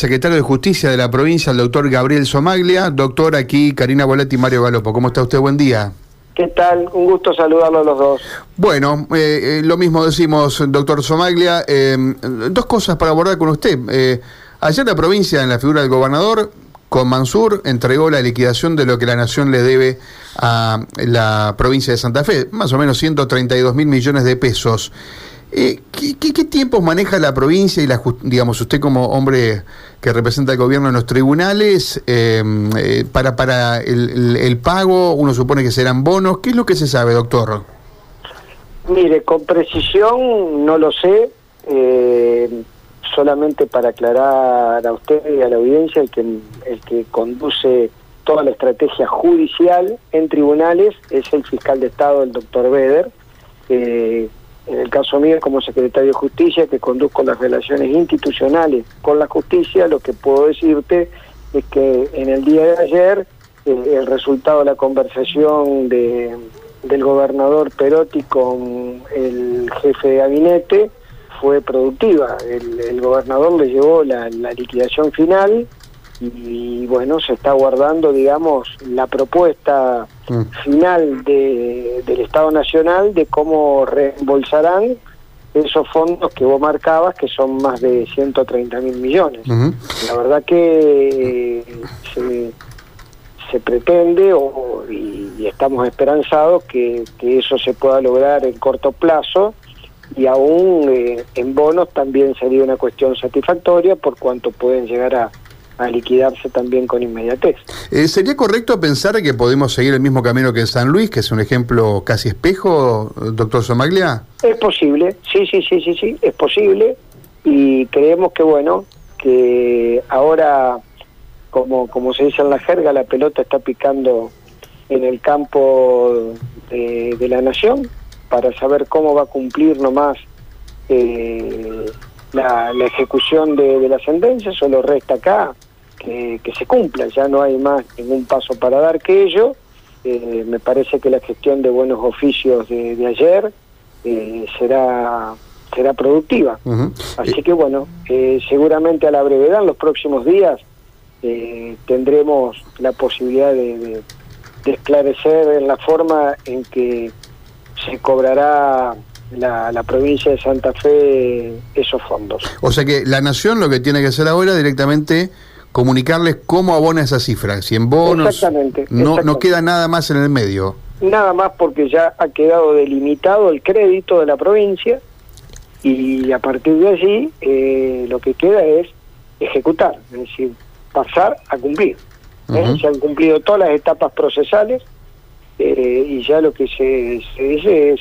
Secretario de Justicia de la provincia, el doctor Gabriel Somaglia. Doctor, aquí Karina Boletti y Mario Galopo. ¿Cómo está usted? Buen día. ¿Qué tal? Un gusto saludarlo a los dos. Bueno, eh, eh, lo mismo decimos, doctor Somaglia. Eh, dos cosas para abordar con usted. ayer la provincia, en la figura del gobernador, con Mansur, entregó la liquidación de lo que la nación le debe a la provincia de Santa Fe, más o menos 132 mil millones de pesos. Eh, ¿qué, tiempos maneja la provincia y la digamos usted como hombre que representa el gobierno en los tribunales em, eh, para para el, pago? Uno supone que serán bonos. ¿Qué es lo que se sabe, doctor? Mire, con precisión no lo sé. Solamente para aclarar a usted y a la audiencia, el que el que conduce toda la estrategia judicial en tribunales es el fiscal de Estado, el doctor Beder. Eh, en el caso mío como secretario de Justicia, que conduzco las relaciones institucionales con la justicia, lo que puedo decirte es que en el día de ayer eh, el resultado de la conversación de, del gobernador Perotti con el jefe de gabinete fue productiva. El, gobernador le llevó la liquidación final y bueno, se está guardando, digamos, la propuesta mm. final de, del Estado Nacional de cómo reembolsarán esos fondos que vos marcabas, que son más de 130 mil millones. La verdad que eh, se, pretende o, y, estamos esperanzados que, eso se pueda lograr en corto plazo y aún eh, en bonos también sería una cuestión satisfactoria por cuanto pueden llegar a a liquidarse también con inmediatez. Eh, ¿Sería correcto pensar que podemos seguir el mismo camino que en San Luis, que es un ejemplo casi espejo, doctor Somaglia? Es posible, sí, sí, sí, sí, sí, es posible y creemos que bueno, que ahora, como, como se dice en la jerga, la pelota está picando en el campo de, la nación para saber cómo va a cumplir nomás eh, la, ejecución de, de la sentencia, solo resta acá que, se cumpla, ya no hay más ningún paso para dar que ello. Eh, me parece que la gestión de buenos oficios de, ayer eh, será será productiva. Así que bueno, eh, seguramente a la brevedad, en los próximos días, tendremos la posibilidad de, esclarecer la forma en que se cobrará la, la, provincia de Santa Fe esos fondos. O sea que la nación lo que tiene que hacer ahora directamente comunicarles cómo abona esa cifra, si en bonos exactamente, no, no queda nada más en el medio. Nada más porque ya ha quedado delimitado el crédito de la provincia y a partir de allí eh, lo que queda es ejecutar, es decir, pasar a cumplir. ¿eh? Se han cumplido todas las etapas procesales eh, y ya lo que se, se dice es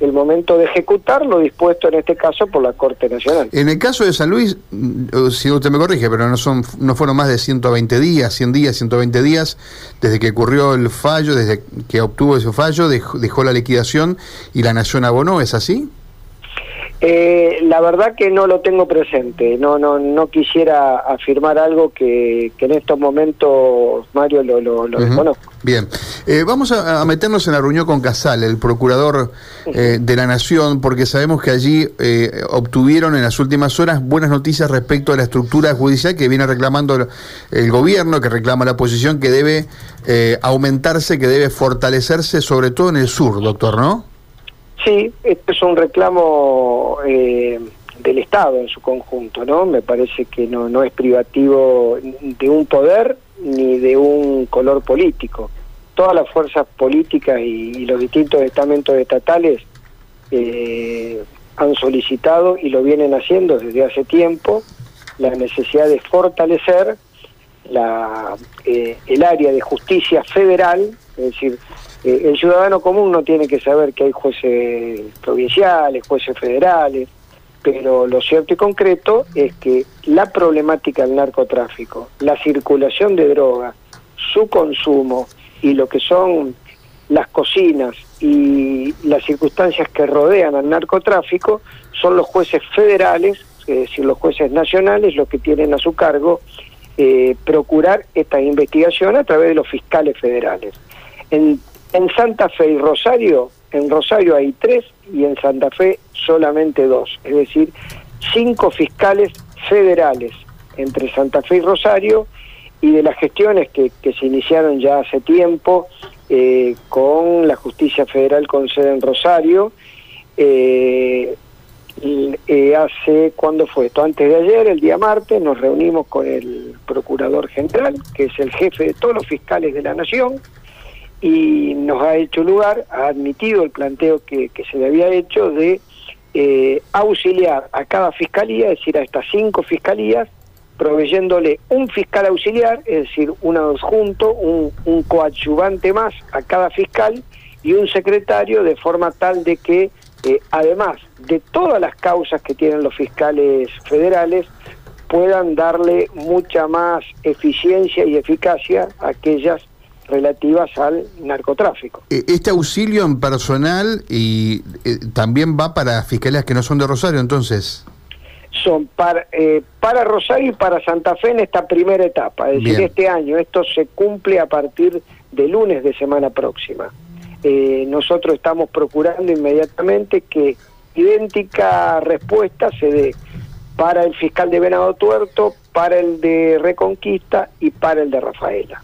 el momento de ejecutar lo dispuesto en este caso por la Corte Nacional. En el caso de San Luis, mm, si usted me corrige, pero no son no fueron más de 120 días, 100 días, 120 días desde que ocurrió el fallo, desde que obtuvo ese fallo, dejó, dejó la liquidación y la nación abonó, ¿es así? Eh, la verdad que no lo tengo presente, no no no quisiera afirmar algo que, en estos momentos, Mario, lo, lo, desconozco. Bien, eh, vamos a, meternos en la reunión con Casal, el procurador eh, de la Nación, porque sabemos que allí obtuvieron en las últimas horas buenas noticias respecto a la estructura judicial que viene reclamando el gobierno, que reclama la oposición, que debe aumentarse, que debe fortalecerse, sobre todo en el sur, doctor, ¿no? Sí, esto es un reclamo eh, del Estado en su conjunto, ¿no? Me parece que no, no es privativo de un poder ni de un color político. Todas las fuerzas políticas y, los distintos estamentos estatales eh, han solicitado y lo vienen haciendo desde hace tiempo la necesidad de fortalecer la, eh, el área de justicia federal, es decir, eh, el ciudadano común no tiene que saber que hay jueces provinciales, jueces federales, pero lo cierto y concreto es que la problemática del narcotráfico, la circulación de drogas, su consumo y lo que son las cocinas y las circunstancias que rodean al narcotráfico son los jueces federales, es decir, los jueces nacionales, los que tienen a su cargo eh, procurar esta investigación a través de los fiscales federales. En en Santa Fe y Rosario, en Rosario hay tres y en Santa Fe solamente dos, es decir, cinco fiscales federales entre Santa Fe y Rosario y de las gestiones que, se iniciaron ya hace tiempo eh, con la justicia federal con sede en Rosario. Eh, eh, hace, ¿cuándo fue esto? Antes de ayer, el día martes, nos reunimos con el Procurador General, que es el jefe de todos los fiscales de la Nación, y nos ha hecho lugar, ha admitido el planteo que, se le había hecho de eh, auxiliar a cada fiscalía, es decir, a estas cinco fiscalías, proveyéndole un fiscal auxiliar, es decir, un adjunto, un, un coadyuvante más a cada fiscal y un secretario, de forma tal de que, eh, además de todas las causas que tienen los fiscales federales, puedan darle mucha más eficiencia y eficacia a aquellas relativas al narcotráfico. E, este auxilio en personal y eh, también va para fiscalías que no son de Rosario, entonces. Son para, eh, para Rosario y para Santa Fe en esta primera etapa, es decir, este año. Esto se cumple a partir de lunes de semana próxima. Eh, nosotros estamos procurando inmediatamente que idéntica respuesta se dé para el fiscal de Venado Tuerto, para el de Reconquista y para el de Rafaela.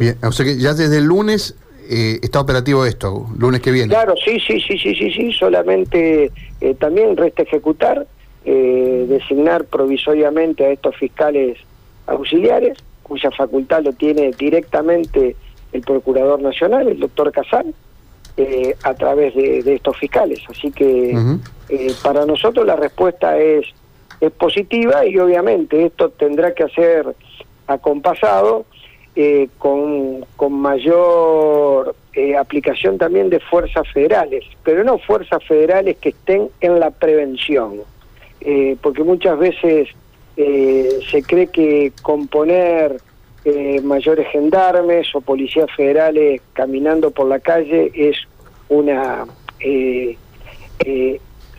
Bien, o sea que ya desde el lunes eh, está operativo esto, lunes que viene. Claro, sí, sí, sí, sí, sí, sí, solamente eh, también resta ejecutar, eh, designar provisoriamente a estos fiscales auxiliares, cuya facultad lo tiene directamente el Procurador Nacional, el doctor Casal, a través de, estos fiscales. Así que para nosotros la respuesta es, es positiva y obviamente esto tendrá que ser acompasado eh, con, con, mayor eh, aplicación también de fuerzas federales, pero no fuerzas federales que estén en la prevención, eh, porque muchas veces se cree que componer mayores gendarmes o policías federales caminando por la calle es una...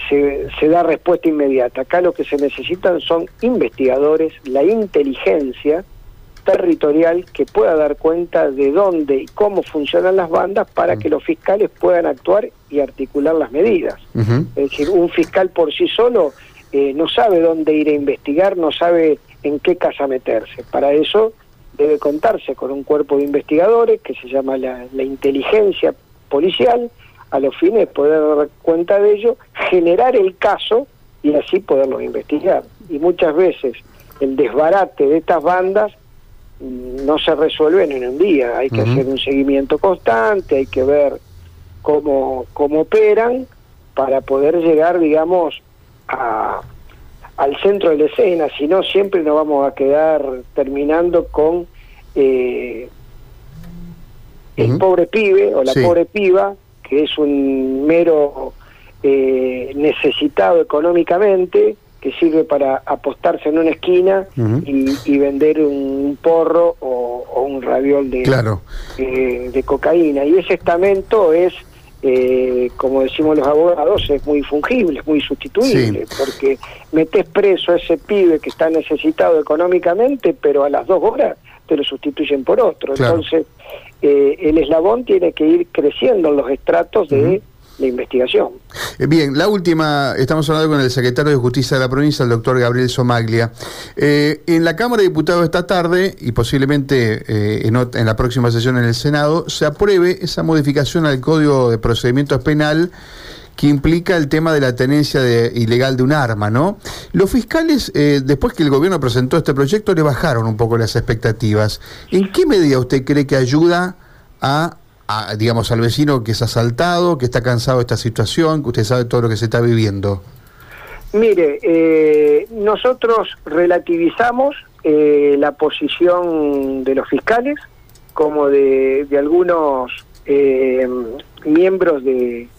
Se, se, da respuesta inmediata. Acá lo que se necesitan son investigadores, la inteligencia, territorial que pueda dar cuenta de dónde y cómo funcionan las bandas para que los fiscales puedan actuar y articular las medidas. Es decir, un fiscal por sí solo eh, no sabe dónde ir a investigar, no sabe en qué casa meterse. Para eso debe contarse con un cuerpo de investigadores que se llama la, la inteligencia policial, a los fines de poder dar cuenta de ello, generar el caso y así poderlo investigar. Y muchas veces el desbarate de estas bandas no se resuelven en un día, hay que hacer un seguimiento constante, hay que ver cómo, cómo operan para poder llegar, digamos, a, al centro de la escena, si no siempre nos vamos a quedar terminando con eh, el pobre pibe o la pobre piba, que es un mero eh, necesitado económicamente, que sirve para apostarse en una esquina y, vender un porro o, un raviol de, eh, de cocaína. Y ese estamento es, eh, como decimos los abogados, es muy fungible, es muy sustituible, porque metes preso a ese pibe que está necesitado económicamente, pero a las dos horas te lo sustituyen por otro. Entonces, eh, el eslabón tiene que ir creciendo en los estratos de la investigación. Eh, bien, la última, estamos hablando con el secretario de Justicia de la provincia, el doctor Gabriel Somaglia. Eh, en la Cámara de Diputados esta tarde, y posiblemente eh, en, la próxima sesión en el Senado, se apruebe esa modificación al Código de Procedimientos Penal que implica el tema de la tenencia ilegal de un arma, ¿no? Los fiscales, después que el gobierno presentó este proyecto, le bajaron un poco las expectativas. ¿En qué medida usted cree que ayuda a digamos, al vecino que es asaltado, que está cansado de esta situación, que usted sabe todo lo que se está viviendo? Mire, eh, nosotros relativizamos eh, la posición de los fiscales como de, algunos eh, miembros de,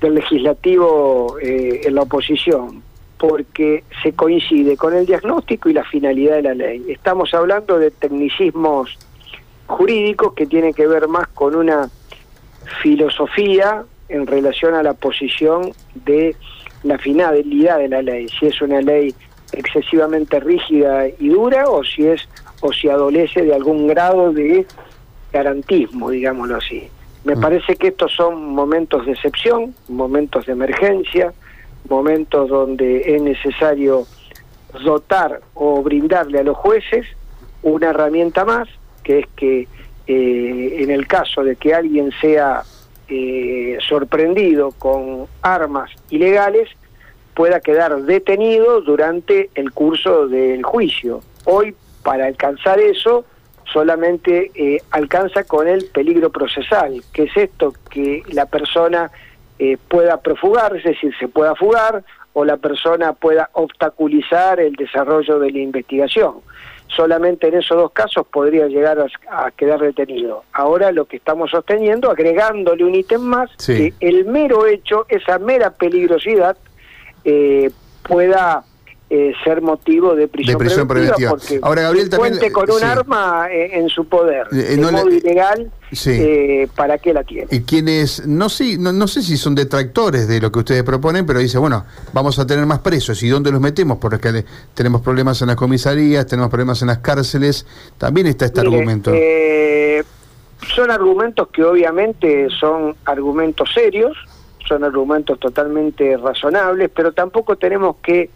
del legislativo en la oposición, porque se coincide con el diagnóstico y la finalidad de la ley. Estamos hablando de tecnicismos jurídicos que tiene que ver más con una filosofía en relación a la posición de la finalidad de la ley, si es una ley excesivamente rígida y dura o si es o si adolece de algún grado de garantismo, digámoslo así. Me mm. parece que estos son momentos de excepción, momentos de emergencia, momentos donde es necesario dotar o brindarle a los jueces una herramienta más, que es que eh, en el caso de que alguien sea eh, sorprendido con armas ilegales, pueda quedar detenido durante el curso del juicio. Hoy, para alcanzar eso, solamente eh, alcanza con el peligro procesal, que es esto, que la persona eh, pueda profugar, es decir, se pueda fugar, o la persona pueda obstaculizar el desarrollo de la investigación. Solamente en esos dos casos podría llegar a, quedar detenido. Ahora lo que estamos sosteniendo, agregándole un ítem más, que el mero hecho, esa mera peligrosidad, eh, pueda eh, ser motivo de prisión, preventiva, porque Ahora, Gabriel, cuente con un arma eh, en su poder, eh, de modo ilegal, ¿para qué la tiene? Y quienes, no, sí, no, sé si son detractores de lo que ustedes proponen, pero dice, bueno, vamos a tener más presos, ¿y dónde los metemos? Porque tenemos problemas en las comisarías, tenemos problemas en las cárceles, también está este argumento. son argumentos que obviamente son argumentos serios, son argumentos totalmente razonables, pero tampoco tenemos que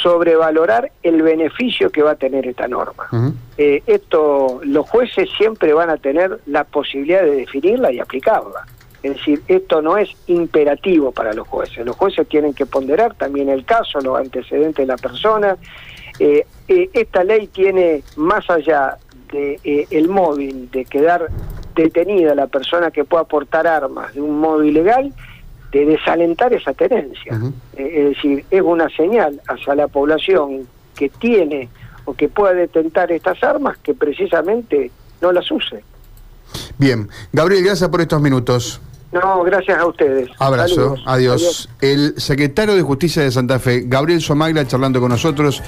sobrevalorar el beneficio que va a tener esta norma. Eh, esto, los jueces siempre van a tener la posibilidad de definirla y aplicarla. Es decir, esto no es imperativo para los jueces. Los jueces tienen que ponderar también el caso, los antecedentes de la persona. Eh, eh, esta ley tiene, más allá de el móvil de quedar detenida la persona que pueda portar armas de un modo ilegal, de desalentar esa tenencia. Eh, es decir, es una señal hacia la población que tiene o que pueda detentar estas armas que precisamente no las use. Bien, Gabriel, gracias por estos minutos. No, gracias a ustedes. Abrazo, adiós. El secretario de Justicia de Santa Fe, Gabriel Somagla, charlando con nosotros.